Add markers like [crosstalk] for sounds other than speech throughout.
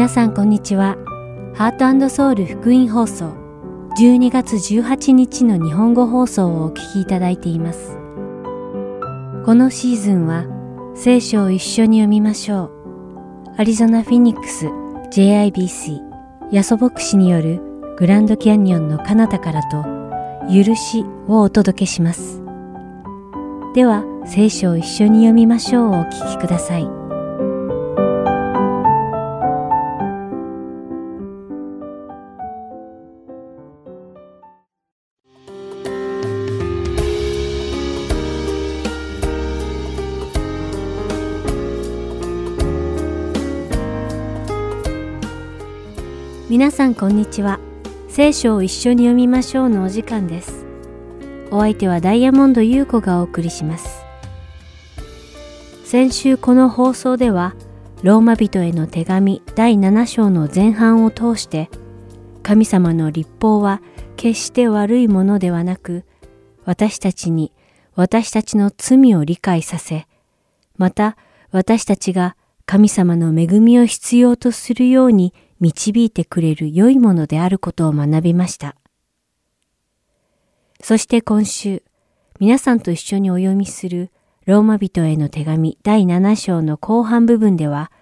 皆さんこんにちは。ハートソウル福音放送12月18日の日本語放送をお聞きいただいています。このシーズンは聖書を一緒に読みましょう。アリゾナ・フィニックス JIBC ヤソ牧師によるグランドキャニオンの彼方からと許しをお届けします。では聖書を一緒に読みましょうをお聞きください。皆さんこんにちは。聖書を一緒に読みましょうのお時間です。お相手はダイヤモンド優子がお送りします。先週この放送では、ローマ人への手紙第7章の前半を通して、神様の立法は決して悪いものではなく、私たちに私たちの罪を理解させ、また私たちが神様の恵みを必要とするように導いてくれる良いものであることを学びました。そして今週、皆さんと一緒にお読みするローマ人への手紙第7章の後半部分では、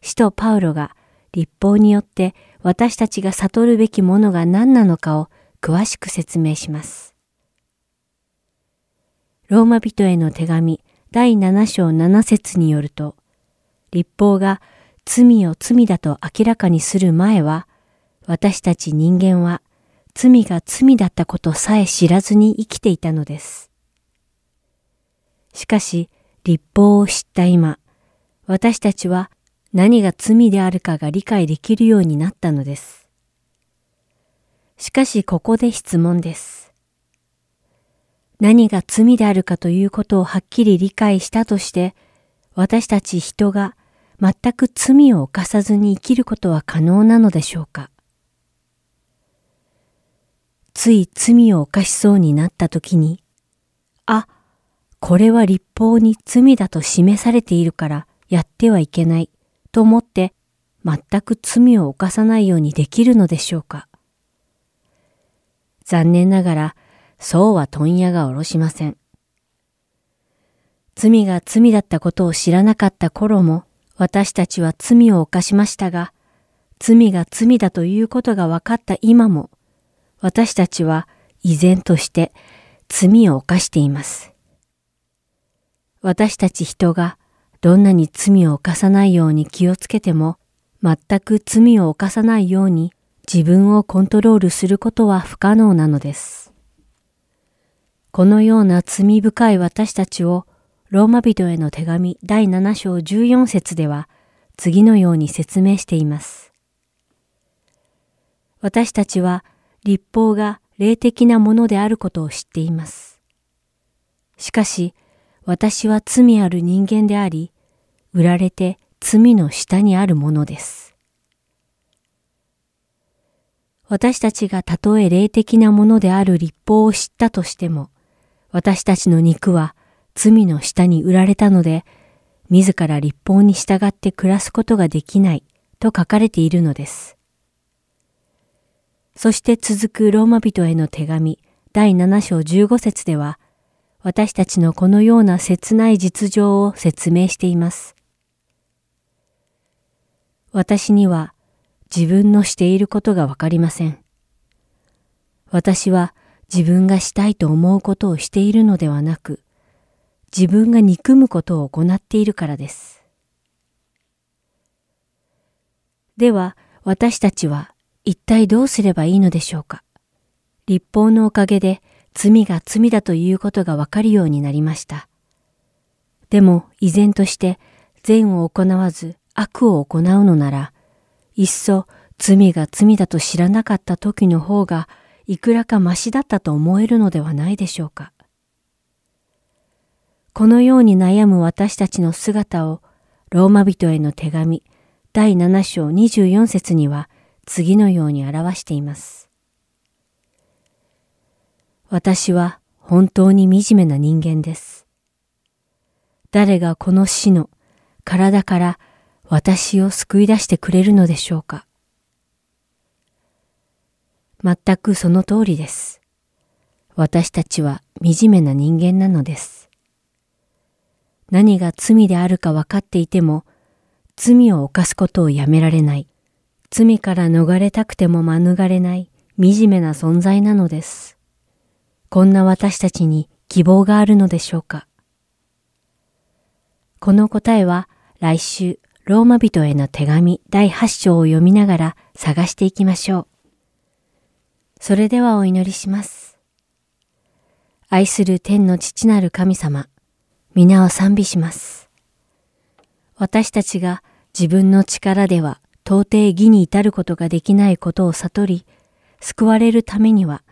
使徒パウロが立法によって私たちが悟るべきものが何なのかを詳しく説明します。ローマ人への手紙第7章7節によると、立法が罪を罪だと明らかにする前は、私たち人間は罪が罪だったことさえ知らずに生きていたのです。しかし、立法を知った今、私たちは何が罪であるかが理解できるようになったのです。しかしここで質問です。何が罪であるかということをはっきり理解したとして、私たち人が全く罪を犯さずに生きることは可能なのでしょうか？つい罪を犯しそうになった時に、あ、これは立法に罪だと示されているからやってはいけないと思って全く罪を犯さないようにできるのでしょうか？残念ながらそうは問屋が下ろしません。罪が罪だったことを知らなかった頃も私たちは罪を犯しましたが、罪が罪だということが分かった今も、私たちは依然として罪を犯しています。私たち人がどんなに罪を犯さないように気をつけても、全く罪を犯さないように自分をコントロールすることは不可能なのです。このような罪深い私たちをローマ人への手紙第7章14節では次のように説明しています。私たちは立法が霊的なものであることを知っています。しかし私は罪ある人間であり、売られて罪の下にあるものです。私たちがたとえ霊的なものである立法を知ったとしても、私たちの肉は罪の下に売られたので、自ら立法に従って暮らすことができないと書かれているのです。そして続くローマ人への手紙第7章15節では、私たちのこのような切ない実情を説明しています。私には自分のしていることがわかりません。私は自分がしたいと思うことをしているのではなく、自分が憎むことを行っているからです。では、私たちは一体どうすればいいのでしょうか？立法のおかげで罪が罪だということがわかるようになりました。でも依然として善を行わず悪を行うのなら、いっそ罪が罪だと知らなかった時の方がいくらかましだったと思えるのではないでしょうか。このように悩む私たちの姿をローマ人への手紙第7章24節には次のように表しています。私は本当に惨めな人間です。誰がこの死の体から私を救い出してくれるのでしょうか全くその通りです。私たちは惨めな人間なのです。何が罪であるか分かっていても、罪を犯すことをやめられない。罪から逃れたくても免れない惨めな存在なのです。こんな私たちに希望があるのでしょうかこの答えは来週ローマ人への手紙第8章を読みながら探していきましょう。それではお祈りします。愛する天の父なる神様、皆を賛美します。私たちが自分の力では到底義に至ることができないことを悟り、救われるためには、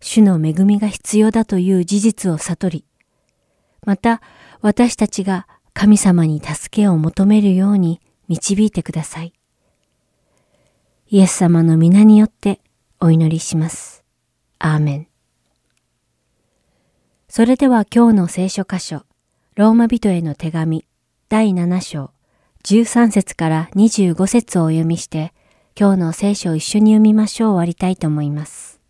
主の恵みが必要だという事実を悟り、また私たちが神様に助けを求めるように導いてください。イエス様の皆によってお祈りします。アーメン。それでは今日の聖書箇所、ローマ人への手紙第7章13節から25節をお読みして、今日の聖書を一緒に読みましょう終わりたいと思います。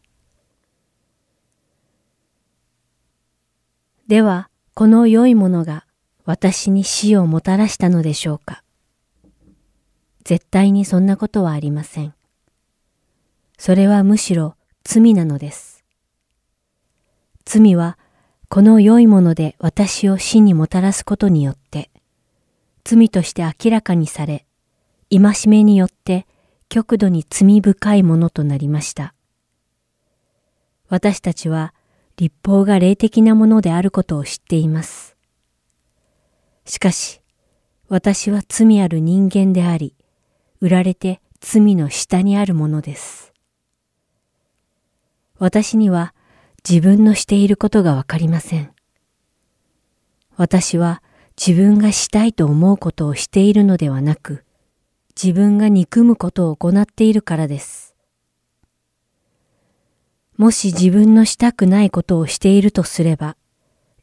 では、この良いものが私に死をもたらしたのでしょうか絶対にそんなことはありません。それはむしろ罪なのです。罪はこの良いもので私を死にもたらすことによって、罪として明らかにされ、戒めによって極度に罪深いものとなりました。私たちは立法が霊的なものであることを知っています。しかし、私は罪ある人間であり、売られて罪の下にあるものです。私には自分のしていることがわかりません。私は自分がしたいと思うことをしているのではなく、自分が憎むことを行っているからです。もし自分のしたくないことをしているとすれば、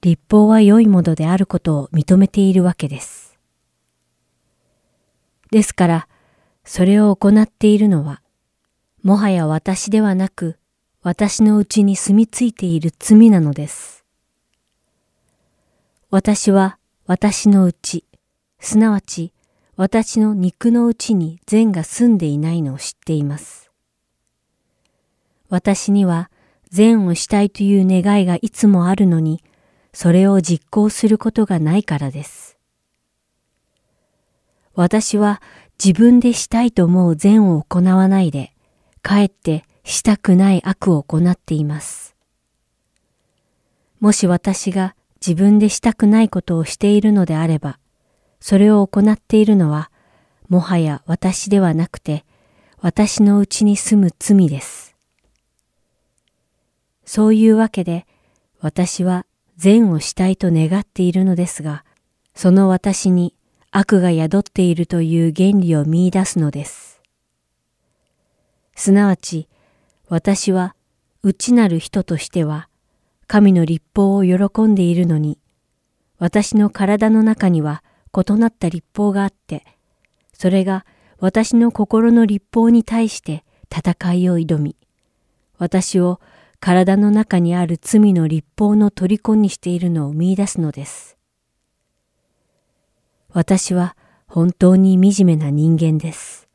立法は良いものであることを認めているわけです。ですから、それを行っているのは、もはや私ではなく、私のうちに住み着いている罪なのです。私は私のうち、すなわち私の肉のうちに善が住んでいないのを知っています。私には善をしたいという願いがいつもあるのに、それを実行することがないからです。私は自分でしたいと思う善を行わないで、かえってしたくない悪を行っています。もし私が自分でしたくないことをしているのであれば、それを行っているのは、もはや私ではなくて、私のうちに住む罪です。そういうわけで、私は善をしたいと願っているのですが、その私に悪が宿っているという原理を見出すのです。すなわち、私は内なる人としては、神の立法を喜んでいるのに、私の体の中には異なった立法があって、それが私の心の立法に対して戦いを挑み、私を体の中にある罪の立法の虜にしているのを見出すのです。私は本当に惨めな人間です。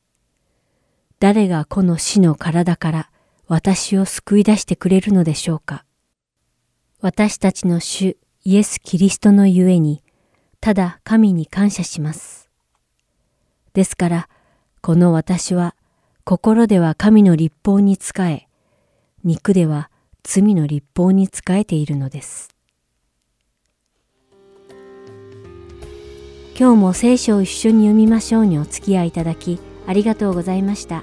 誰がこの死の体から私を救い出してくれるのでしょうか。私たちの主イエス・キリストのゆえに、ただ神に感謝します。ですから、この私は心では神の立法に仕え、肉では罪の立法に仕えているのです。今日も聖書を一緒に読みましょうにお付き合いいただきありがとうございました。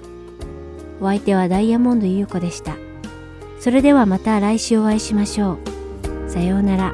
お相手はダイヤモンド優子でした。それではまた来週お会いしましょう。さようなら。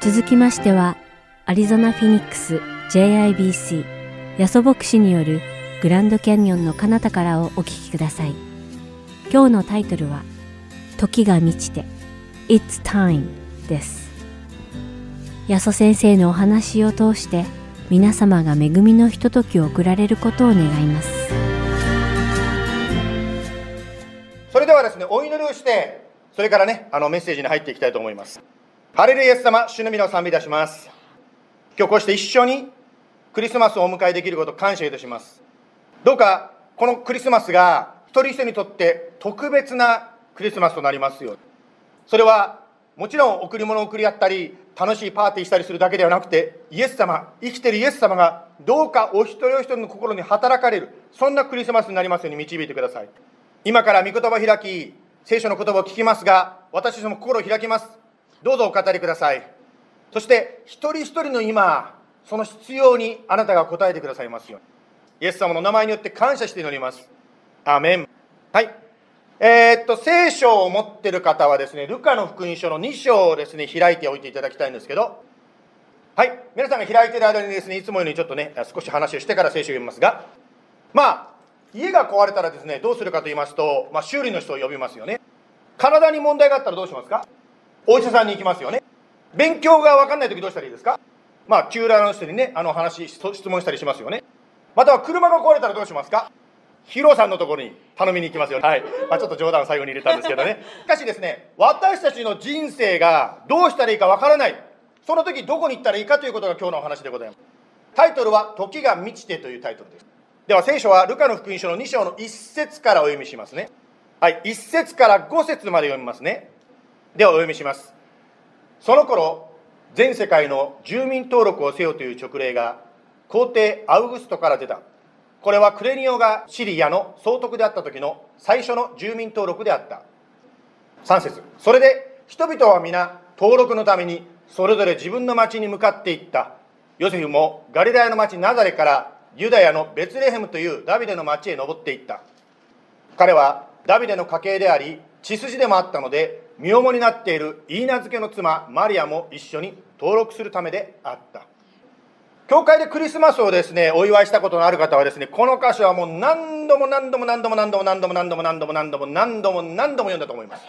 続きましては、アリゾナ・フィニックス JIBC ヤソ牧師によるグランドキャニオンの彼方からをお聞きください。今日のタイトルは、時が満ちて It's Time です。ヤソ先生のお話を通して皆様が恵みのひとときを送られることを願います。それではですね、お祈りをして、それからね、あのメッセージに入っていきたいと思います。ハレルヤス様、主の皆を賛美いたします。今日こうして一緒にクリスマスをお迎えできること感謝いたします。どうか、このクリスマスが一人一人にとって特別なクリスマスとなりますようそれはもちろん贈り物を贈り合ったり楽しいパーティーしたりするだけではなくてイエス様生きてるイエス様がどうかお一人お一人の心に働かれるそんなクリスマスになりますように導いてください今から御言葉を開き聖書の言葉を聞きますが私たちも心を開きますどうぞお語りくださいそして一人一人の今その必要にあなたが答えてくださいますようにイエス様の名前によって感謝して祈ります。アメン。はい。えー、っと、聖書を持ってる方はですね、ルカの福音書の2章をですね、開いておいていただきたいんですけど、はい。皆さんが開いている間にですね、いつもよりちょっとね、少し話をしてから聖書を読みますが、まあ、家が壊れたらですね、どうするかと言いますと、まあ、修理の人を呼びますよね。体に問題があったらどうしますか？お医者さんに行きますよね。勉強が分かんないときどうしたらいいですか？まあ、チューラーの人にね、あの話、質問したりしますよね。または車が壊れたらどうしますか？ヒロさんのところに頼みに行きますよ、はい、まあ、ちょっと冗談を最後に入れたんですけどね。[laughs] しかしですね私たちの人生がどうしたらいいかわからない。その時どこに行ったらいいかということが今日のお話でございます。タイトルは「時が満ちて」というタイトルです。では聖書はルカの福音書の2章の1節からお読みしますね。はい1節から5節まで読みますねではお読みします。その頃全世界の住民登録をせよという勅令が皇帝アウグストから出た。これはクレニオがシリアの総督であった時の最初の住民登録であった。3節。それで人々は皆登録のためにそれぞれ自分の町に向かっていった。ヨセフもガリラヤの町ナザレからユダヤのベツレヘムというダビデの町へ登っていった。彼はダビデの家系であり血筋でもあったので身重になっているイーナ漬けの妻マリアも一緒に登録するためであった教会でクリスマスをですね、お祝いしたことのある方はですね、この箇所はもう何度も何度も何度も何度も何度も何度も何度も何度も何度も何度も読んだと思います。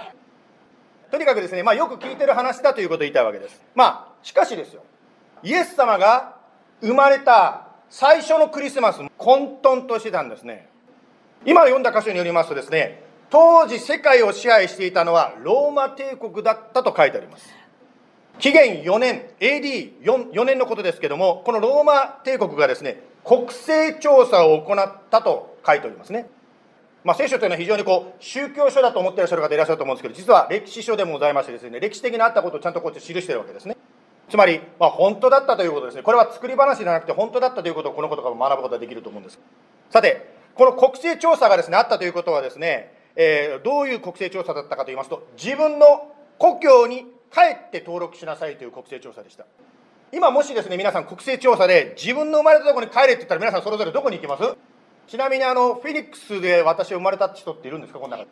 とにかくですね、まあよく聞いてる話だということを言いたいわけです。まあ、しかしですよ、イエス様が生まれた最初のクリスマス、混沌としてたんですね。今読んだ箇所によりますとですね、当時世界を支配していたのはローマ帝国だったと書いてあります。紀元4年 AD4 4年のことですけどもこのローマ帝国がですね国勢調査を行ったと書いておりますね。まあ、聖書というのは非常にこう宗教書だと思っていらっしゃる方いらっしゃると思うんですけど実は歴史書でもございましてですね歴史的にあったことをちゃんとこうやって記してるわけですね。つまり、まあ、本当だったということですね。これは作り話じゃなくて本当だったということをこのことから学ぶことができると思うんです。さてこの国勢調査がですねあったということはですね、えー、どういう国勢調査だったかと言いますと自分の故郷に帰って登録しなさいという国勢調査でした。今もしですね皆さん国勢調査で自分の生まれたところに帰れって言ったら皆さんそれぞれどこに行きます？ちなみにあのフェニックスで私生まれたって人っているんですか？この中で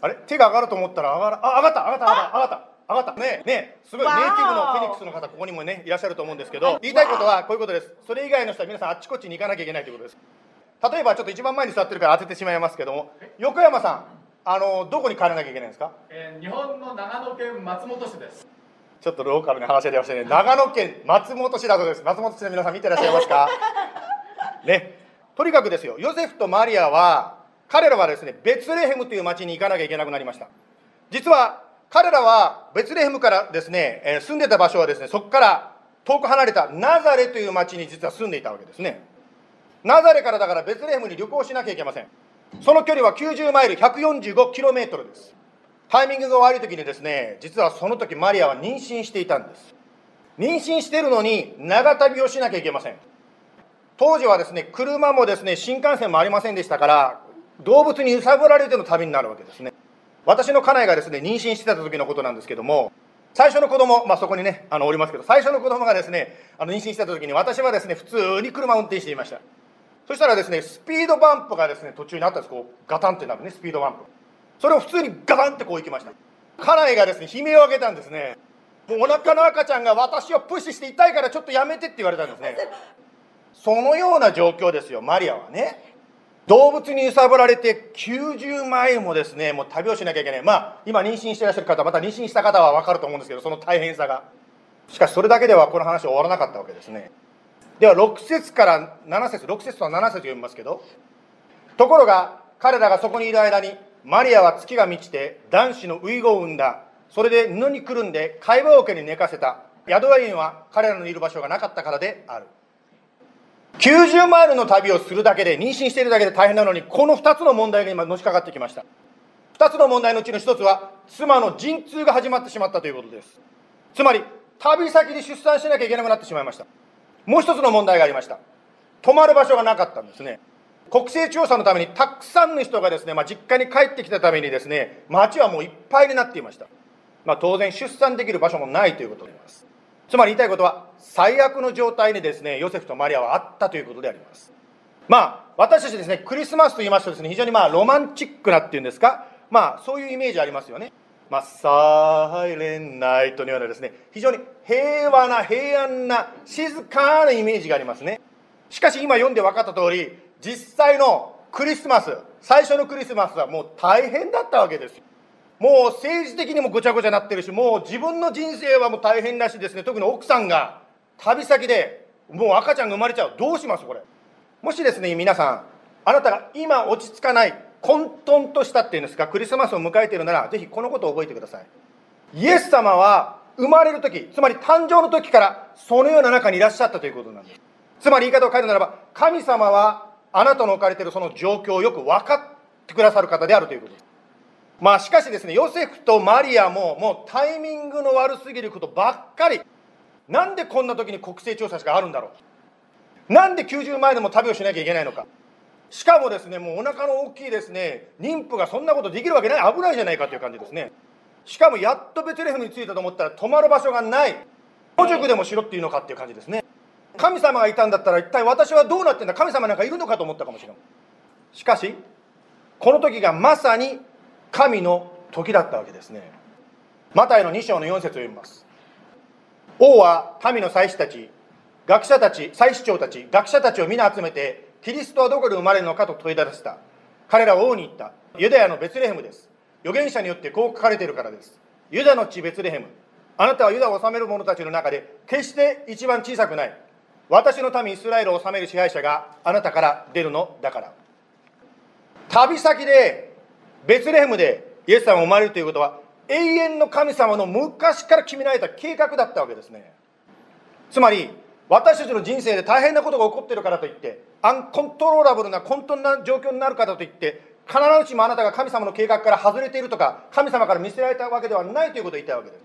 あれ？手が上がると思ったら上がらあ上がった上がった上がった上がった上がった。ねねすごい。ネイティブのフェニックスの方ここにもねいらっしゃると思うんですけど言いたいことはこういうことです。それ以外の人は皆さんあっちこっちに行かなきゃいけないということです。例えばちょっと一番前に座ってるから当ててしまいますけども横山さんあのどこに帰らなきゃいけないんですか、えー、日本の長野県松本市です。ちょっとローカルな話が出ましたね。長野県松本市だとです。松本市の皆さん見てらっしゃいますか？[laughs] ね。とにかくですよ。ヨセフとマリアは彼らはですねベツレヘムという町に行かなきゃいけなくなりました。実は彼らはベツレヘムからですね、え住んでた場所はですねそこから遠く離れたナザレという町に実は住んでいたわけですね。ナザレからだからベツレヘムに旅行しなきゃいけませんその距離は90マイル 145km です。タイミングが悪い時にですね実はその時マリアは妊娠していたんです。妊娠してるのに長旅をしなきゃいけません。当時はですね車もですね新幹線もありませんでしたから動物に揺さぶられての旅になるわけですね。私の家内がですね妊娠してた時のことなんですけども最初の子供、まあ、そこにねあのおりますけど最初の子供がですねあの妊娠してた時に私はですね普通に車を運転していました。そしたらですねスピードバンプがですね途中にあったんです。こうガタンってなるねスピードバンプ。それを普通にガタンってこう行きました。家内がですね悲鳴を上げたんですね。もうお腹の赤ちゃんが私をプッシュして痛いからちょっとやめてって言われたんですね。そのような状況ですよマリアはね。動物に揺さぶられて90マイルもですねもう旅をしなきゃいけない。まあ今妊娠してらっしゃる方また妊娠した方は分かると思うんですけどその大変さが。しかしそれだけではこの話は終わらなかったわけですね。では6節から7節6節と7節読みますけどところが彼らがそこにいる間にマリアは月が満ちて男子の遺語を産んだ。それで布にくるんで会話桶に寝かせた。宿屋には彼らのいる場所がなかったからである。90マイルの旅をするだけで妊娠しているだけで大変なのにこの2つの問題が今のしかかってきました。2つの問題のうちの1つは妻の陣痛が始まってしまったということです。つまり旅先で出産しなきゃいけなくなってしまいました。もう一つの問題がありました。泊まる場所がなかったんですね。国勢調査のためにたくさんの人がですね、まあ、実家に帰ってきたためにですね町はもういっぱいになっていました、まあ、当然出産できる場所もないということであります。つまり言いたいことは最悪の状態にですねヨセフとマリアはあったということであります。まあ私たちですねクリスマスと言いますとですね非常にまあロマンチックなっていうんですか。まあそういうイメージありますよね。まあ、サイレンナイトのようなですね非常に平和な平安な静かなイメージがありますね。しかし今読んで分かった通り実際のクリスマス最初のクリスマスはもう大変だったわけですもう政治的にもごちゃごちゃなってるしもう自分の人生はもう大変だしですね。特に奥さんが旅先でもう赤ちゃんが生まれちゃう。どうしますこれ。もしですね皆さんあなたが今落ち着かない混沌としたっていうんですかクリスマスを迎えているならぜひこのことを覚えてください。イエス様は生まれる時つまり誕生の時からそのような中にいらっしゃったということなんです。つまり言い方を変えるならば神様はあなたの置かれているその状況をよく分かってくださる方であるということ。ですまあしかしですねヨセフとマリアももうタイミングの悪すぎることばっかり。なんでこんな時に国勢調査しかあるんだろう。なんで90前でも旅をしなきゃいけないのか。しかもですねもうお腹の大きいですね妊婦がそんなことできるわけない危ないじゃないかという感じですね。しかもやっとベツレヘムに着いたと思ったら泊まる場所がない。野宿でもしろっていうのかっていう感じですね。神様がいたんだったら一体私はどうなってんだ？神様なんかいるのかと思ったかもしれないしかしこの時がまさに神の時だったわけですね。マタイの2章の4節を読みます。王は民の祭司たち学者たち祭司長たち学者たちを皆集めてキリストはどこで生まれるのかと問いただした。彼らは王に言った。ユダヤのベツレヘムです。預言者によってこう書かれているからです。ユダの地ベツレヘム。あなたはユダを治める者たちの中で決して一番小さくない。私の民イスラエルを治める支配者があなたから出るのだから。旅先でベツレヘムでイエス様が生まれるということは永遠の神様の昔から決められた計画だったわけですね。つまり私たちの人生で大変なことが起こっているからといってアンコントローラブルな混沌な状況になるからといって必ずしもあなたが神様の計画から外れているとか神様から見せられたわけではないということを言いたいわけです。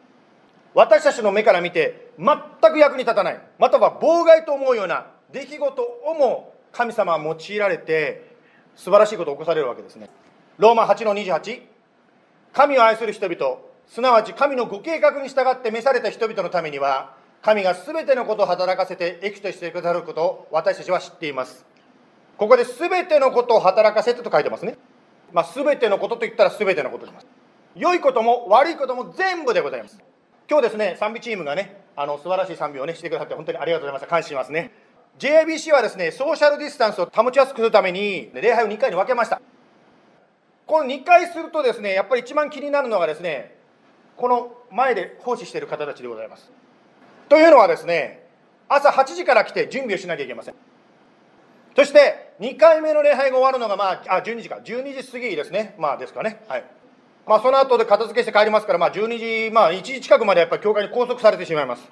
私たちの目から見て全く役に立たないまたは妨害と思うような出来事をも神様は用いられて素晴らしいことを起こされるわけですね。ローマ8の28神を愛する人々すなわち神のご計画に従って召された人々のためには神が全てのことを働かせて益としてくださることを私たちは知っています。ここで全てのことを働かせてと書いてますね、まあ、全てのことと言ったら全てのことです。良いことも悪いことも全部でございます。今日ですね賛美チームがねあの素晴らしい賛美をねしてくださって本当にありがとうございました。感謝しますね。JBC はですねソーシャルディスタンスを保ちやすくするために礼拝を2回に分けました。この2回するとですねやっぱり一番気になるのがですねこの前で奉仕している方たちでございます。というのはですね朝8時から来て準備をしなきゃいけません。そして2回目の礼拝が終わるのが、まあ、あ12時か。12時過ぎですね。まあですかね。はい。まあその後で片付けして帰りますから、まあ、12時まあ1時近くまでやっぱり教会に拘束されてしまいます。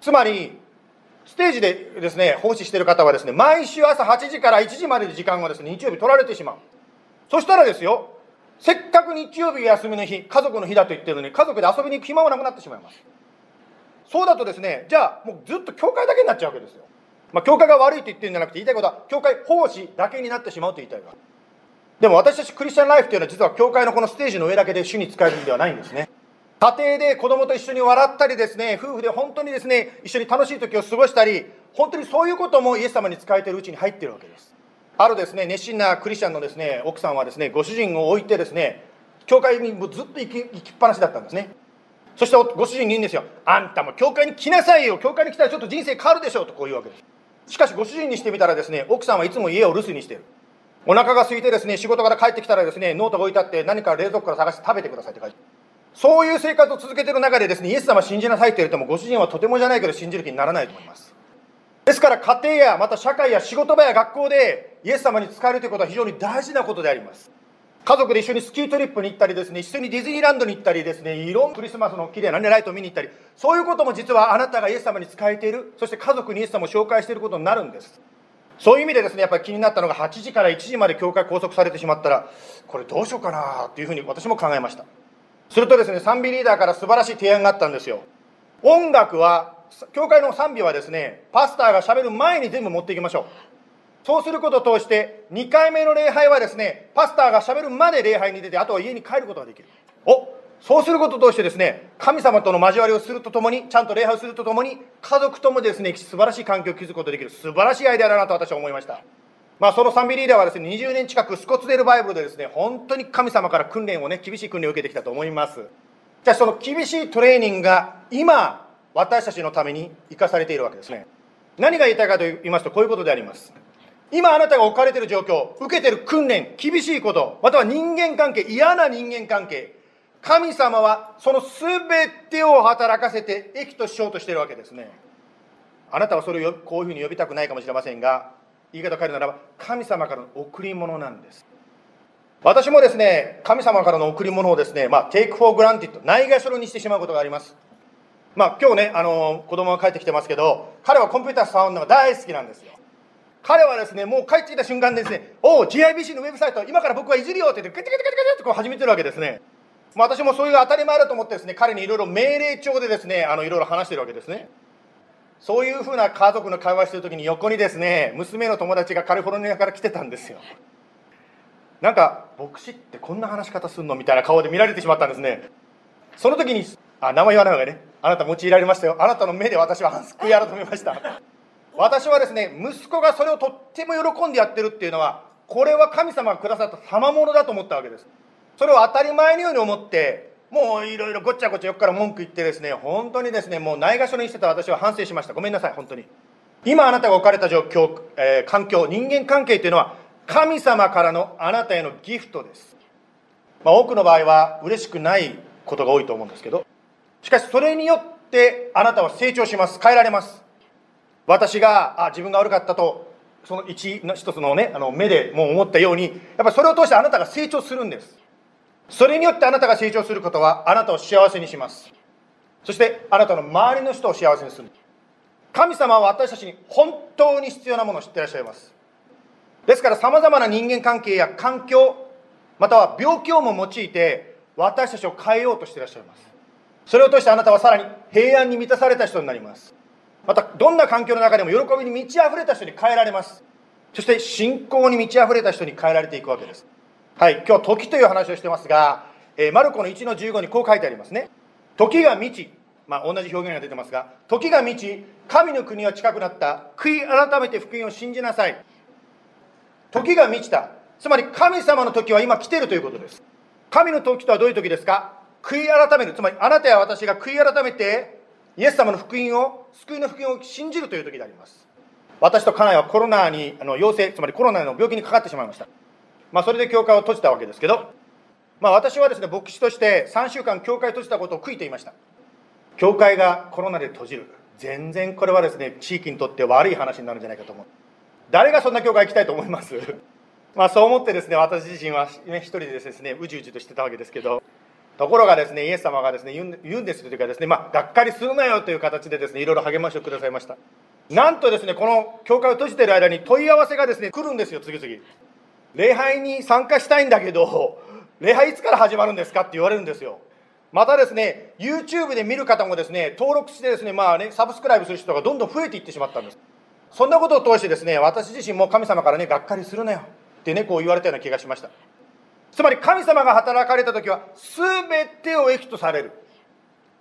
つまりステージでですね奉仕している方はですね毎週朝8時から1時までの時間をですね日曜日取られてしまう。そしたらですよせっかく日曜日が休みの日家族の日だと言ってるのに家族で遊びに行く暇もなくなってしまいます。そうだとですねじゃあもうずっと教会だけになっちゃうわけですよ。まあ教会が悪いと言ってるんじゃなくて言いたいことは教会奉仕だけになってしまうと言いたいわでも私たちクリスチャンライフというのは実は教会のこのステージの上だけで主に使えるんではないんですね。家庭で子供と一緒に笑ったりですね夫婦で本当にですね一緒に楽しい時を過ごしたり本当にそういうこともイエス様に使えているうちに入っているわけです。あるですね熱心なクリスチャンのですね奥さんはですねご主人を置いてですね教会にずっと行き行きっぱなしだったんですね。そしてご主人に言うんですよ。あんたも教会に来なさいよ。教会に来たらちょっと人生変わるでしょうとこういうわけです。しかしご主人にしてみたらですね、奥さんはいつも家を留守にしている。お腹が空いてですね、仕事から帰ってきたらですね、ノートが置いてあって何か冷蔵庫から探して食べてくださいって書いてそういう生活を続けている中でですね、イエス様信じなさいって言っても、ご主人はとてもじゃないけど信じる気にならないと思います。ですから家庭やまた社会や仕事場や学校でイエス様に仕えるということは非常に大事なことであります。家族で一緒に ski trip に行ったりですね、一緒にディズニーランドに行ったりですね、いろんなクリスマスの綺麗な、ね、ライトを見に行ったり、そういうことも実はあなたがイエス様に使えている、そして家族にイエス様を紹介していることになるんです。そういう意味でですね、やっぱり気になったのが8時から1時まで教会拘束されてしまったら、これどうしようかなというふうに私も考えました。するとですね、賛美リーダーから素晴らしい提案があったんですよ。音楽は、教会の賛美はですね、パスターがしゃべる前に全部持っていきましょう。そうすることを通して、2回目の礼拝はですね、パスターがしゃべるまで礼拝に出て、あとは家に帰ることができる。おそうすることを通してですね、神様との交わりをするとともに、ちゃんと礼拝をするとともに、家族ともですね、素晴らしい環境を築くことができる、素晴らしいアイデアだなと私は思いました。まあ、その賛美リーダーはですね、20年近くスコッツデールバイブルでですね、本当に神様から訓練をね、厳しい訓練を受けてきたと思います。じゃあその厳しいトレーニングが今、私たちのために生かされているわけですね。何が言いたいかと言いますと、こういうことであります。今あなたが置かれている状況、受けている訓練、厳しいこと、または人間関係、嫌な人間関係、神様はその全てを働かせて益としようとしているわけですね。あなたはそれをこういうふうに呼びたくないかもしれませんが、言い方を変えるならば、神様からの贈り物なんです。私もですね、神様からの贈り物をですね、まあ、take for granted、ないがしろにしてしまうことがあります。まあ、今日ね、あの子供が帰ってきてますけど、彼はコンピューター触るのが大好きなんですよ。彼はですね、もう帰ってきた瞬間ですね、おお、GIBC のウェブサイト、今から僕はいじるよって言って、カチカチカチカチってこう始めてるわけですね。まあ、私もそういう当たり前だと思ってですね、彼にいろいろ命令帳でですね、あのいろいろ話してるわけですね。そういうふうな家族の会話してる時に横にですね、娘の友達がカリフォルニアから来てたんですよ。なんか、牧師ってこんな話し方すんのみたいな顔で見られてしまったんですね。その時に、あ、名前言わない方がね、あなた用いられましたよ。あなたの目で私は救い改めました。私はですね息子がそれをとっても喜んでやってるっていうのはこれは神様がくださった賜物だと思ったわけです。それを当たり前のように思ってもういろいろごっちゃごちゃ横から文句言ってですね本当にですねもうないがしろにしてた私は反省しました。ごめんなさい本当に。今あなたが置かれた状況、えー、環境人間関係というのは神様からのあなたへのギフトです、まあ、多くの場合は嬉しくないことが多いと思うんですけど。しかしそれによってあなたは成長します。変えられます。私があ自分が悪かったとその一一つのねあの目でもう思ったようにやっぱりそれを通してあなたが成長するんです。それによってあなたが成長することはあなたを幸せにします。そしてあなたの周りの人を幸せにする。神様は私たちに本当に必要なものを知ってらっしゃいます。ですからさまざまな人間関係や環境または病気をも用いて私たちを変えようとしていらっしゃいます。それを通してあなたはさらに平安に満たされた人になります。またどんな環境の中でも喜びに満ち溢れた人に変えられます。そして信仰に満ち溢れた人に変えられていくわけです。はい今日は時という話をしてますが、えー、マルコの1の15にこう書いてありますね。時が満ちまあ、同じ表現が出てますが時が満ち神の国は近くなった。悔い改めて福音を信じなさい。時が満ちた。つまり神様の時は今来てるということです。神の時とはどういう時ですか？悔い改める。つまりあなたや私が悔い改めてイエス様の福音を救いの福音を信じるという時であります。私と家内はコロナにあの陽性つまりコロナの病気にかかってしまいました。まあそれで教会を閉じたわけですけどまあ私はですね牧師として3週間教会閉じたことを悔いていました。教会がコロナで閉じる。全然これはですね地域にとって悪い話になるんじゃないかと思う。誰がそんな教会行きたいと思います？[laughs] まあそう思ってですね私自身は、ね、一人でですねうじうじとしてたわけですけどところがですねイエス様がですね言うんですというかですねまあがっかりするなよという形でですねいろいろ励ましをくださいました。なんとですねこの教会を閉じている間に問い合わせがですね来るんですよ次々。礼拝に参加したいんだけど礼拝いつから始まるんですかって言われるんですよ。またですね YouTube で見る方もですね登録してですねまあねサブスクライブする人がどんどん増えていってしまったんです。そんなことを通してですね私自身も神様からねがっかりするなよってねこう言われたような気がしました。つまり神様が働かれた時は全てを益とされる。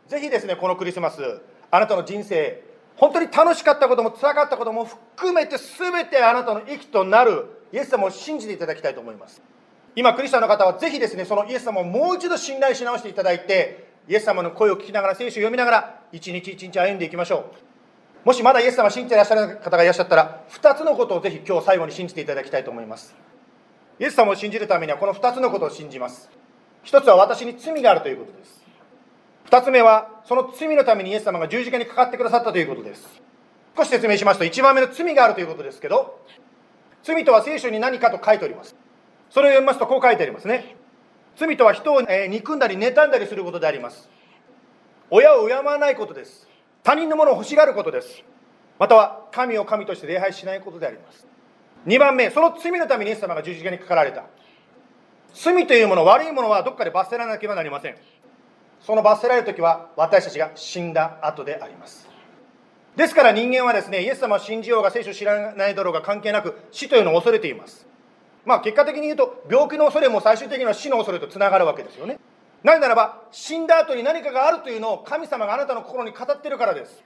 ぜひですねこのクリスマスあなたの人生本当に楽しかったことも辛かったことも含めて全てあなたの益となるイエス様を信じていただきたいと思います。今クリスチャンの方はぜひですねそのイエス様をもう一度信頼し直していただいてイエス様の声を聞きながら聖書を読みながら一日一日歩んでいきましょう。もしまだイエス様信じていらっしゃる方がいらっしゃったら2つのことをぜひ今日最後に信じていただきたいと思います。イエス様を信じるためにはこの2つのことを信じます。1つは私に罪があるということです。2つ目はその罪のためにイエス様が十字架にかかってくださったということです。少し説明しますと1番目の罪があるということですけど罪とは聖書に何かと書いております。それを読みますとこう書いてありますね。罪とは人を、憎んだり妬んだりすることであります。親を敬わないことです。他人のものを欲しがることです。または神を神として礼拝しないことであります。2番目その罪のためにイエス様が十字架にかかられた。罪というもの悪いものはどっかで罰せられなければなりません。その罰せられる時は私たちが死んだ後であります。ですから人間はですねイエス様を信じようが聖書を知らないだろうが関係なく死というのを恐れています。まあ結果的に言うと病気の恐れも最終的には死の恐れとつながるわけですよね。なぜならば死んだ後に何かがあるというのを神様があなたの心に語ってるからです。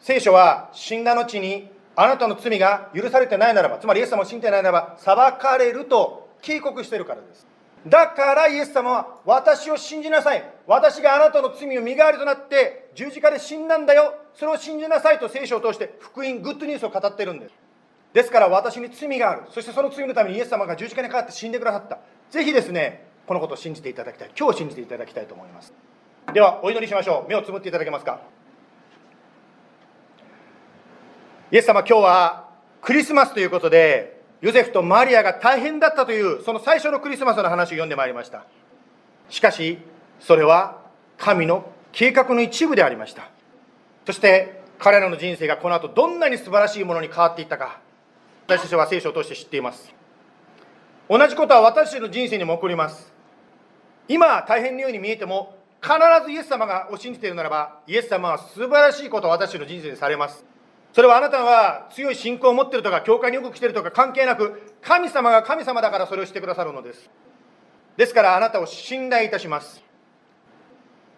聖書は死んだ後にあなたの罪が許されてないならばつまりイエス様を信じてないならば裁かれると警告しているからです。だからイエス様は私を信じなさい。私があなたの罪を身代わりとなって十字架で死んだんだよ。それを信じなさいと聖書を通して福音グッドニュースを語ってるんです。ですから私に罪がある。そしてその罪のためにイエス様が十字架にかかって死んでくださった。ぜひですねこのことを信じていただきたい。今日信じていただきたいと思います。ではお祈りしましょう。目をつぶっていただけますか？イエス様今日はクリスマスということでヨゼフとマリアが大変だったというその最初のクリスマスの話を読んでまいりました。しかしそれは神の計画の一部でありました。そして彼らの人生がこの後どんなに素晴らしいものに変わっていったか私たちは聖書を通して知っています。同じことは私たちの人生にも起こります。今大変なように見えても必ずイエス様がを信じているならばイエス様は素晴らしいことを私たちの人生でされます。それはあなたは強い信仰を持っているとか教会によく来ているとか関係なく神様が神様だからそれをしてくださるのです。ですからあなたを信頼いたします。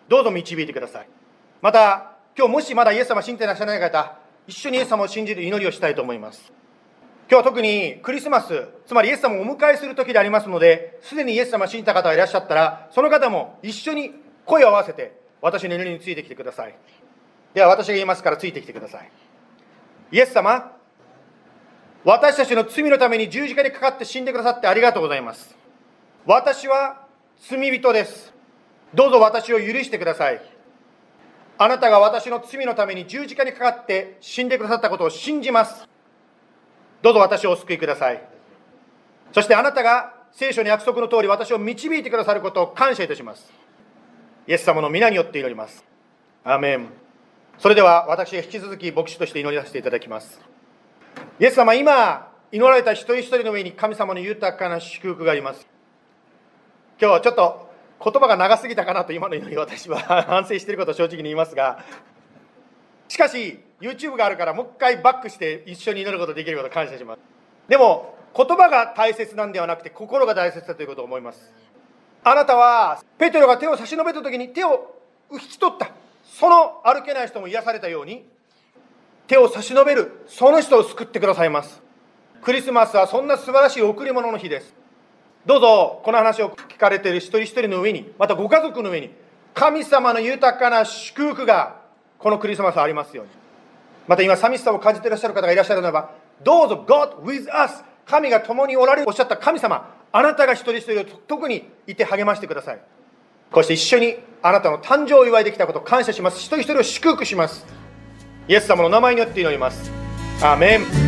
どうぞ導いてください。また今日もしまだイエス様信じてらっしゃらない方一緒にイエス様を信じる祈りをしたいと思います。今日は特にクリスマスつまりイエス様をお迎えする時でありますのですでにイエス様を信じた方がいらっしゃったらその方も一緒に声を合わせて私の祈りについてきてください。では私が言いますからついてきてください。イエス様、私たちの罪のために十字架にかかって死んでくださってありがとうございます。私は罪人です。どうぞ私を許してください。あなたが私の罪のために十字架にかかって死んでくださったことを信じます。どうぞ私をお救いください。そしてあなたが聖書の約束の通り私を導いてくださることを感謝いたします。イエス様の皆によって祈ります。アメン。それでは私が引き続き牧師として祈りさせていただきます。イエス様今祈られた一人一人の上に神様の豊かな祝福があります。今日はちょっと言葉が長すぎたかなと今の祈り私は [laughs] 反省していることを正直に言いますがしかし YouTube があるからもう一回バックして一緒に祈ることができることを感謝します。でも言葉が大切なんではなくて心が大切だということを思います。あなたはペテロが手を差し伸べた時に手を引き取った。その歩けない人も癒されたように手を差し伸べるその人を救ってくださいます。クリスマスはそんな素晴らしい贈り物の日です。どうぞこの話を聞かれている一人一人の上にまたご家族の上に神様の豊かな祝福がこのクリスマスはありますように。また今寂しさを感じていらっしゃる方がいらっしゃるならばどうぞ God with us 神が共におられるおっしゃった神様あなたが一人一人を特にいて励ましてください。こうして一緒にあなたの誕生を祝いできたことを感謝します。一人一人を祝福します。イエス様の名前によって祈ります。アーメン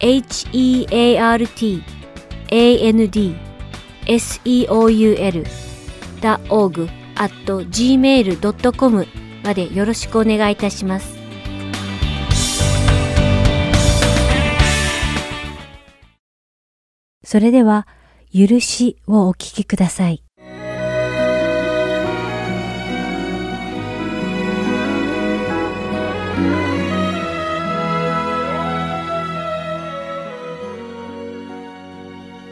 heartandseoul.org at gmail.com までよろしくお願いいたします。それでは、許しをお聞きください。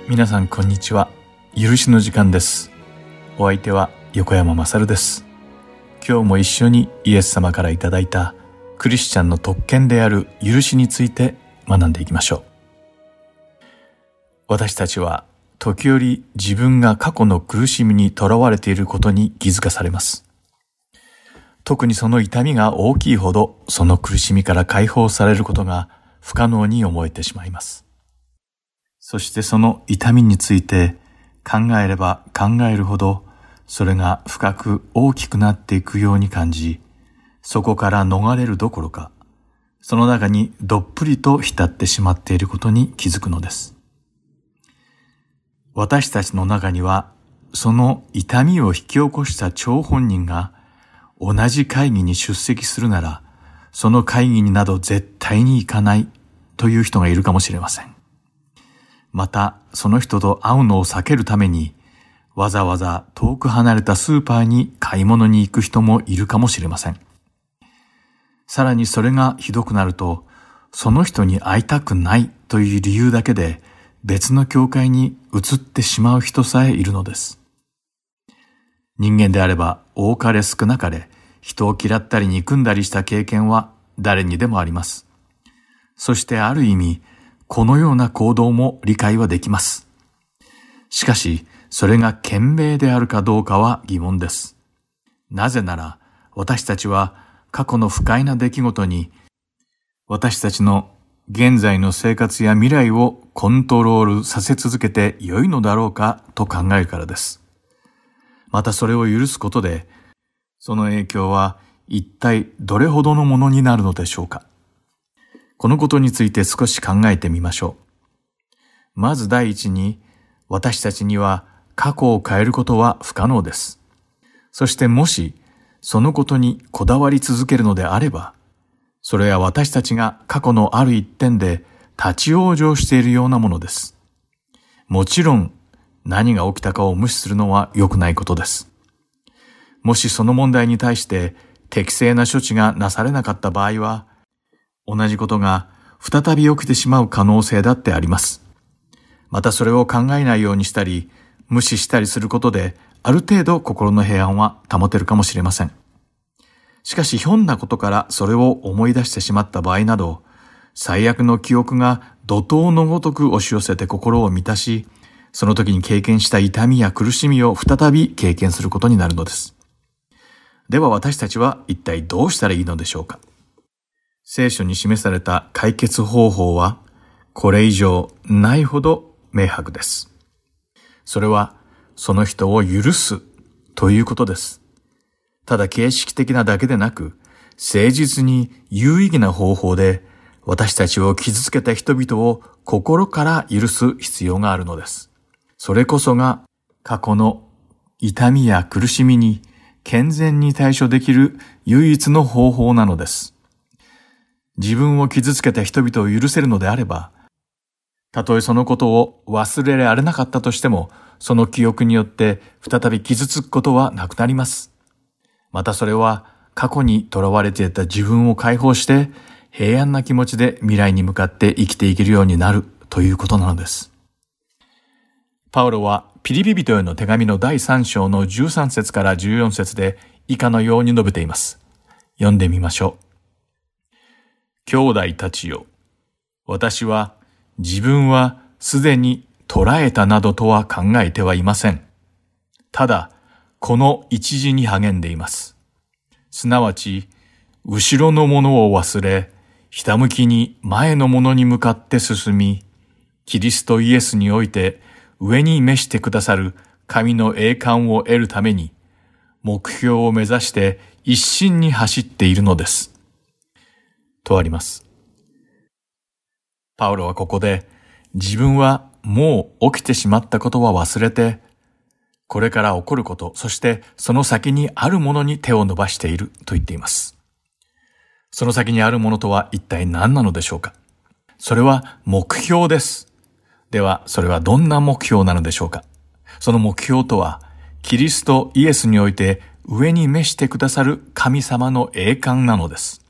皆さんこんにちは。許しの時間です。お相手は横山まさるです。今日も一緒にイエス様からいただいたクリスチャンの特権である許しについて学んでいきましょう。私たちは時折自分が過去の苦しみにとらわれていることに気づかされます。特にその痛みが大きいほどその苦しみから解放されることが不可能に思えてしまいます。そしてその痛みについて考えれば考えるほどそれが深く大きくなっていくように感じ、そこから逃れるどころか、その中にどっぷりと浸ってしまっていることに気づくのです。私たちの中には、その痛みを引き起こした張本人が同じ会議に出席するなら、その会議になど絶対に行かないという人がいるかもしれません。また、その人と会うのを避けるために、わざわざ遠く離れたスーパーに買い物に行く人もいるかもしれません。さらにそれがひどくなると、その人に会いたくないという理由だけで別の教会に移ってしまう人さえいるのです。人間であれば多かれ少なかれ人を嫌ったり憎んだりした経験は誰にでもあります。そしてある意味このような行動も理解はできます。しかし、それが賢明であるかどうかは疑問です。なぜなら、私たちは過去の不快な出来事に、私たちの現在の生活や未来をコントロールさせ続けて良いのだろうかと考えるからです。またそれを許すことで、その影響は一体どれほどのものになるのでしょうか。このことについて少し考えてみましょう。まず第一に、私たちには過去を変えることは不可能です。そしてもし、そのことにこだわり続けるのであれば、それは私たちが過去のある一点で立ち往生しているようなものです。もちろん、何が起きたかを無視するのは良くないことです。もしその問題に対して適正な処置がなされなかった場合は、同じことが再び起きてしまう可能性だってあります。またそれを考えないようにしたり、無視したりすることで、ある程度心の平安は保てるかもしれません。しかしひょんなことからそれを思い出してしまった場合など、最悪の記憶が怒涛のごとく押し寄せて心を満たし、その時に経験した痛みや苦しみを再び経験することになるのです。では私たちは一体どうしたらいいのでしょうか？聖書に示された解決方法は、これ以上ないほど明白です。それは、その人を許すということです。ただ形式的なだけでなく、誠実に有意義な方法で私たちを傷つけた人々を心から許す必要があるのです。それこそが過去の痛みや苦しみに健全に対処できる唯一の方法なのです。自分を傷つけた人々を許せるのであれば、たとえそのことを忘れられなかったとしても、その記憶によって再び傷つくことはなくなります。またそれは過去に囚われていた自分を解放して平安な気持ちで未来に向かって生きていけるようになるということなのです。パウロはピリピ人への手紙の第3章の13節から14節で以下のように述べています。読んでみましょう。兄弟たちよ。私は自分はすでに捕らえたなどとは考えてはいません。ただ、この一時に励んでいます。すなわち、後ろのものを忘れ、ひたむきに前のものに向かって進み、キリストイエスにおいて上に召してくださる神の栄冠を得るために、目標を目指して一心に走っているのです。とあります。パウロはここで、自分はもう起きてしまったことは忘れて、これから起こること、そしてその先にあるものに手を伸ばしていると言っています。その先にあるものとは一体何なのでしょうか？それは目標です。では、それはどんな目標なのでしょうか？その目標とは、キリストイエスにおいて上に召してくださる神様の栄冠なのです。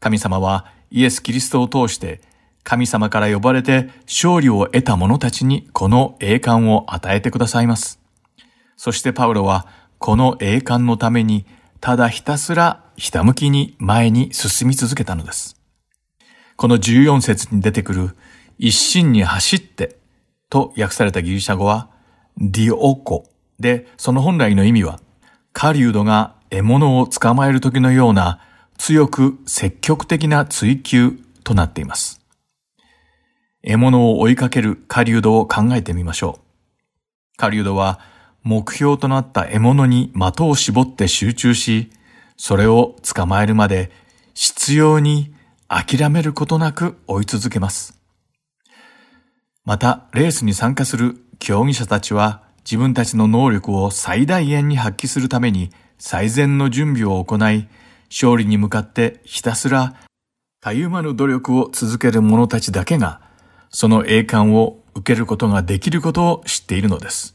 神様はイエス・キリストを通して神様から呼ばれて勝利を得た者たちにこの栄冠を与えてくださいます。そしてパウロはこの栄冠のためにただひたすらひたむきに前に進み続けたのです。この14節に出てくる一心に走ってと訳されたギリシャ語はディオコで、その本来の意味は狩人が獲物を捕まえる時のような強く積極的な追求となっています。獲物を追いかける狩人を考えてみましょう。狩人は目標となった獲物に的を絞って集中し、それを捕まえるまで必要に諦めることなく追い続けます。また、レースに参加する競技者たちは自分たちの能力を最大限に発揮するために最善の準備を行い、勝利に向かってひたすらたゆまぬ努力を続ける者たちだけが、その栄冠を受けることができることを知っているのです。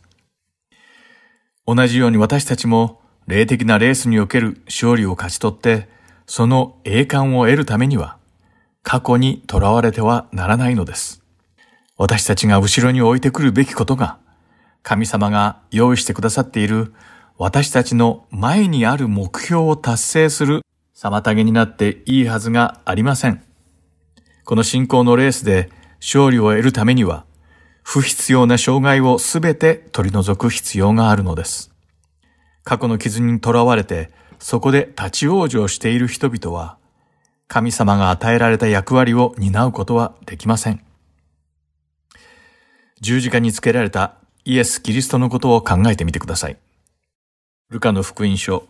同じように私たちも霊的なレースにおける勝利を勝ち取って、その栄冠を得るためには、過去に囚われてはならないのです。私たちが後ろに置いてくるべきことが、神様が用意してくださっている私たちの前にある目標を達成する妨げになっていいはずがありません。この信仰のレースで勝利を得るためには、不必要な障害をすべて取り除く必要があるのです。過去の傷にとらわれて、そこで立ち往生している人々は、神様が与えられた役割を担うことはできません。十字架につけられたイエス・キリストのことを考えてみてください。ルカの福音書、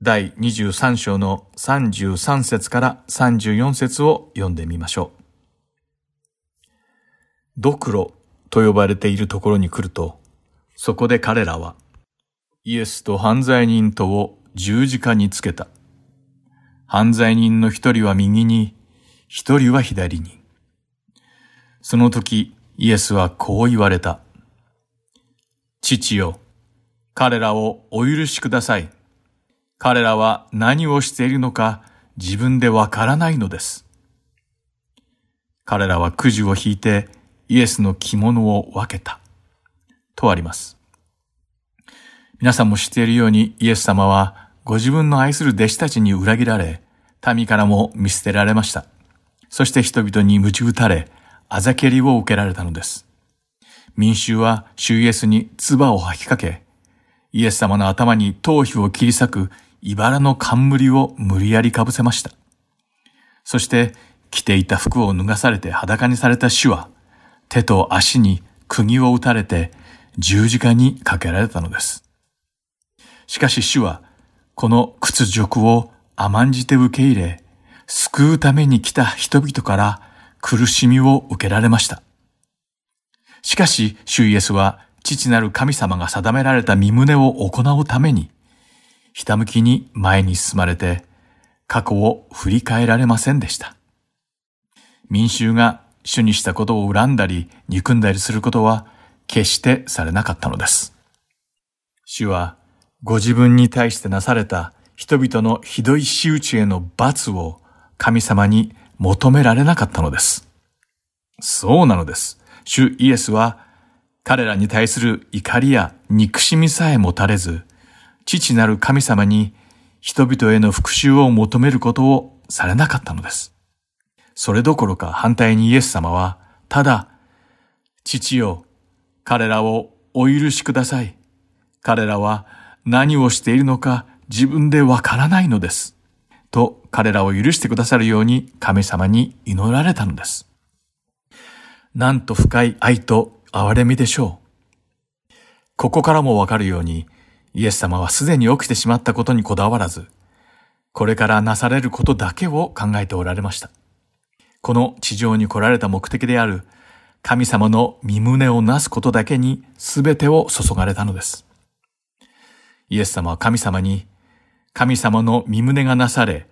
第23章の33節から34節を読んでみましょう。ドクロと呼ばれているところに来ると、そこで彼らは、イエスと犯罪人とを十字架につけた。犯罪人の一人は右に、一人は左に。その時、イエスはこう言われた。父よ、彼らをお許しください。彼らは何をしているのか自分でわからないのです。彼らはくじを引いてイエスの着物を分けた。とあります。皆さんも知っているようにイエス様はご自分の愛する弟子たちに裏切られ、民からも見捨てられました。そして人々に鞭打たれ、あざけりを受けられたのです。民衆は主イエスに唾を吐きかけ、イエス様の頭に頭皮を切り裂く茨の冠を無理やりかぶせました。そして着ていた服を脱がされて裸にされた主は、手と足に釘を打たれて十字架にかけられたのです。しかし主は、この屈辱を甘んじて受け入れ、救うために来た人々から苦しみを受けられました。しかし、主イエスは、父なる神様が定められた身旨を行うために、ひたむきに前に進まれて、過去を振り返られませんでした。民衆が主にしたことを恨んだり、憎んだりすることは、決してされなかったのです。主は、ご自分に対してなされた人々のひどい仕打ちへの罰を神様に求められなかったのです。そうなのです。主イエスは彼らに対する怒りや憎しみさえ持たれず、父なる神様に人々への復讐を求めることをされなかったのです。それどころか反対にイエス様はただ、父よ、彼らをお許しください。彼らは何をしているのか自分でわからないのです。と彼らを許してくださるように神様に祈られたのです。なんと深い愛と憐れみでしょう。ここからもわかるように、イエス様はすでに起きてしまったことにこだわらず、これからなされることだけを考えておられました。この地上に来られた目的である神様の身胸をなすことだけに全てを注がれたのです。イエス様は神様に、神様の身胸がなされ、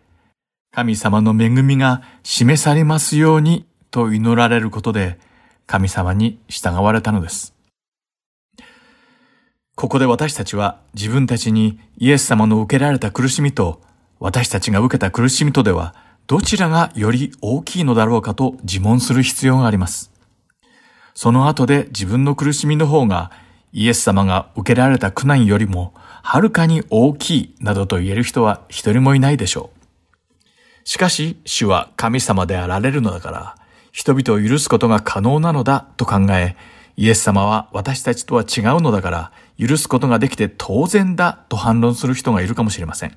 神様の恵みが示されますようにと祈られることで、神様に従われたのです。ここで私たちは自分たちにイエス様の受けられた苦しみと私たちが受けた苦しみとではどちらがより大きいのだろうかと自問する必要があります。その後で自分の苦しみの方がイエス様が受けられた苦難よりもはるかに大きいなどと言える人は一人もいないでしょう。しかし主は神様であられるのだから人々を許すことが可能なのだと考えイエス様は私たちとは違うのだから許すことができて当然だと反論する人がいるかもしれません。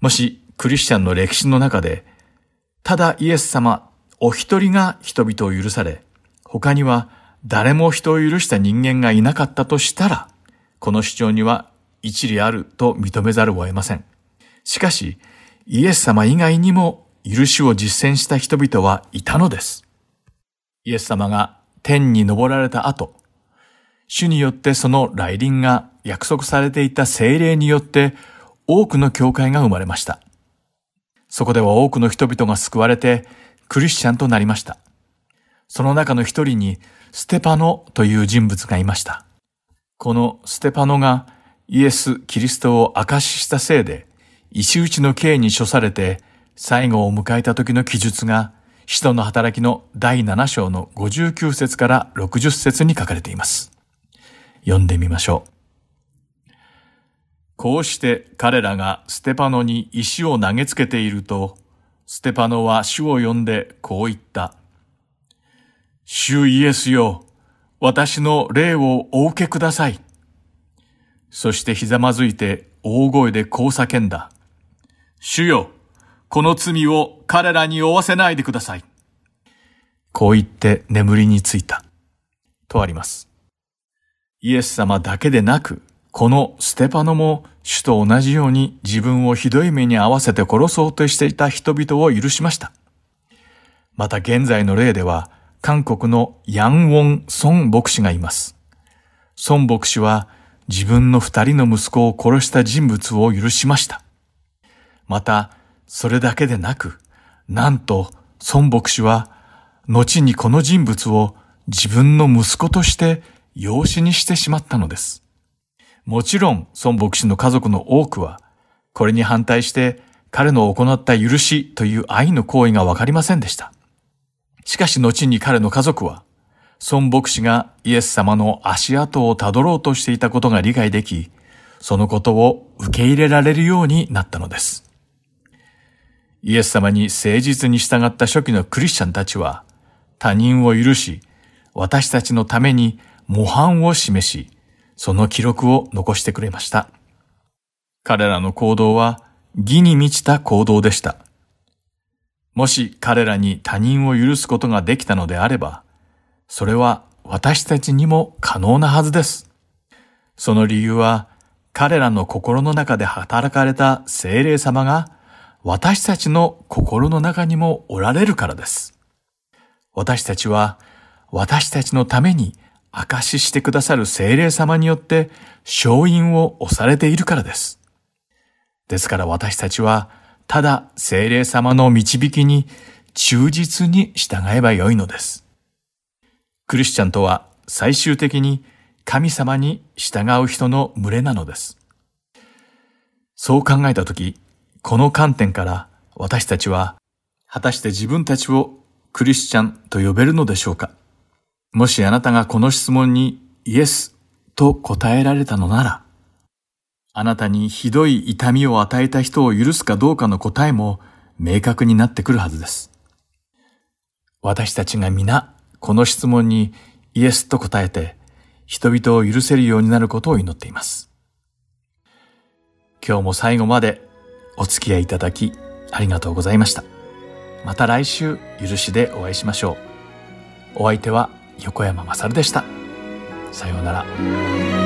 もしクリスチャンの歴史の中で、ただイエス様お一人が人々を許され、他には誰も人を許した人間がいなかったとしたら、この主張には一理あると認めざるを得ません。しかし、イエス様以外にも許しを実践した人々はいたのです。イエス様が天に昇られた後、主によってその来臨が約束されていた精霊によって多くの教会が生まれました。そこでは多くの人々が救われてクリスチャンとなりました。その中の一人にステパノという人物がいました。このステパノがイエス・キリストを証ししたせいで石打ちの刑に処されて最後を迎えた時の記述が使徒の働きの第7章の59節から60節に書かれています。読んでみましょう。こうして彼らがステパノに石を投げつけていると、ステパノは主を呼んでこう言った。主イエスよ、私の霊をお受けください。そしてひざまずいて大声でこう叫んだ。主よ、この罪を彼らに負わせないでください。こう言って眠りについた。とあります。イエス様だけでなく、このステパノも主と同じように自分をひどい目に合わせて殺そうとしていた人々を許しました。また現在の例では、韓国のヤンウォン・ソン牧師がいます。ソン牧師は自分の二人の息子を殺した人物を許しました。また、それだけでなく、なんと、孫牧師は、後にこの人物を自分の息子として養子にしてしまったのです。もちろん、孫牧師の家族の多くは、これに反対して彼の行った許しという愛の行為がわかりませんでした。しかし後に彼の家族は、孫牧師がイエス様の足跡をたどろうとしていたことが理解でき、そのことを受け入れられるようになったのです。イエス様に誠実に従った初期のクリスチャンたちは、他人を許し、私たちのために模範を示し、その記録を残してくれました。彼らの行動は義に満ちた行動でした。もし彼らに他人を許すことができたのであれば、それは私たちにも可能なはずです。その理由は、彼らの心の中で働かれた精霊様が私たちの心の中にもおられるからです。私たちは私たちのために証ししてくださる精霊様によって勝因を押されているからです。ですから私たちはただ精霊様の導きに忠実に従えばよいのです。クリスチャンとは最終的に神様に従う人の群れなのです。そう考えたとき、この観点から私たちは果たして自分たちをクリスチャンと呼べるのでしょうか？もしあなたがこの質問にイエスと答えられたのなら、あなたにひどい痛みを与えた人を許すかどうかの答えも明確になってくるはずです。私たちが皆この質問にイエスと答えて人々を許せるようになることを祈っています。今日も最後までお付き合いいただきありがとうございました。また来週ゆるしでお会いしましょう。お相手は横山まさるでした。さようなら。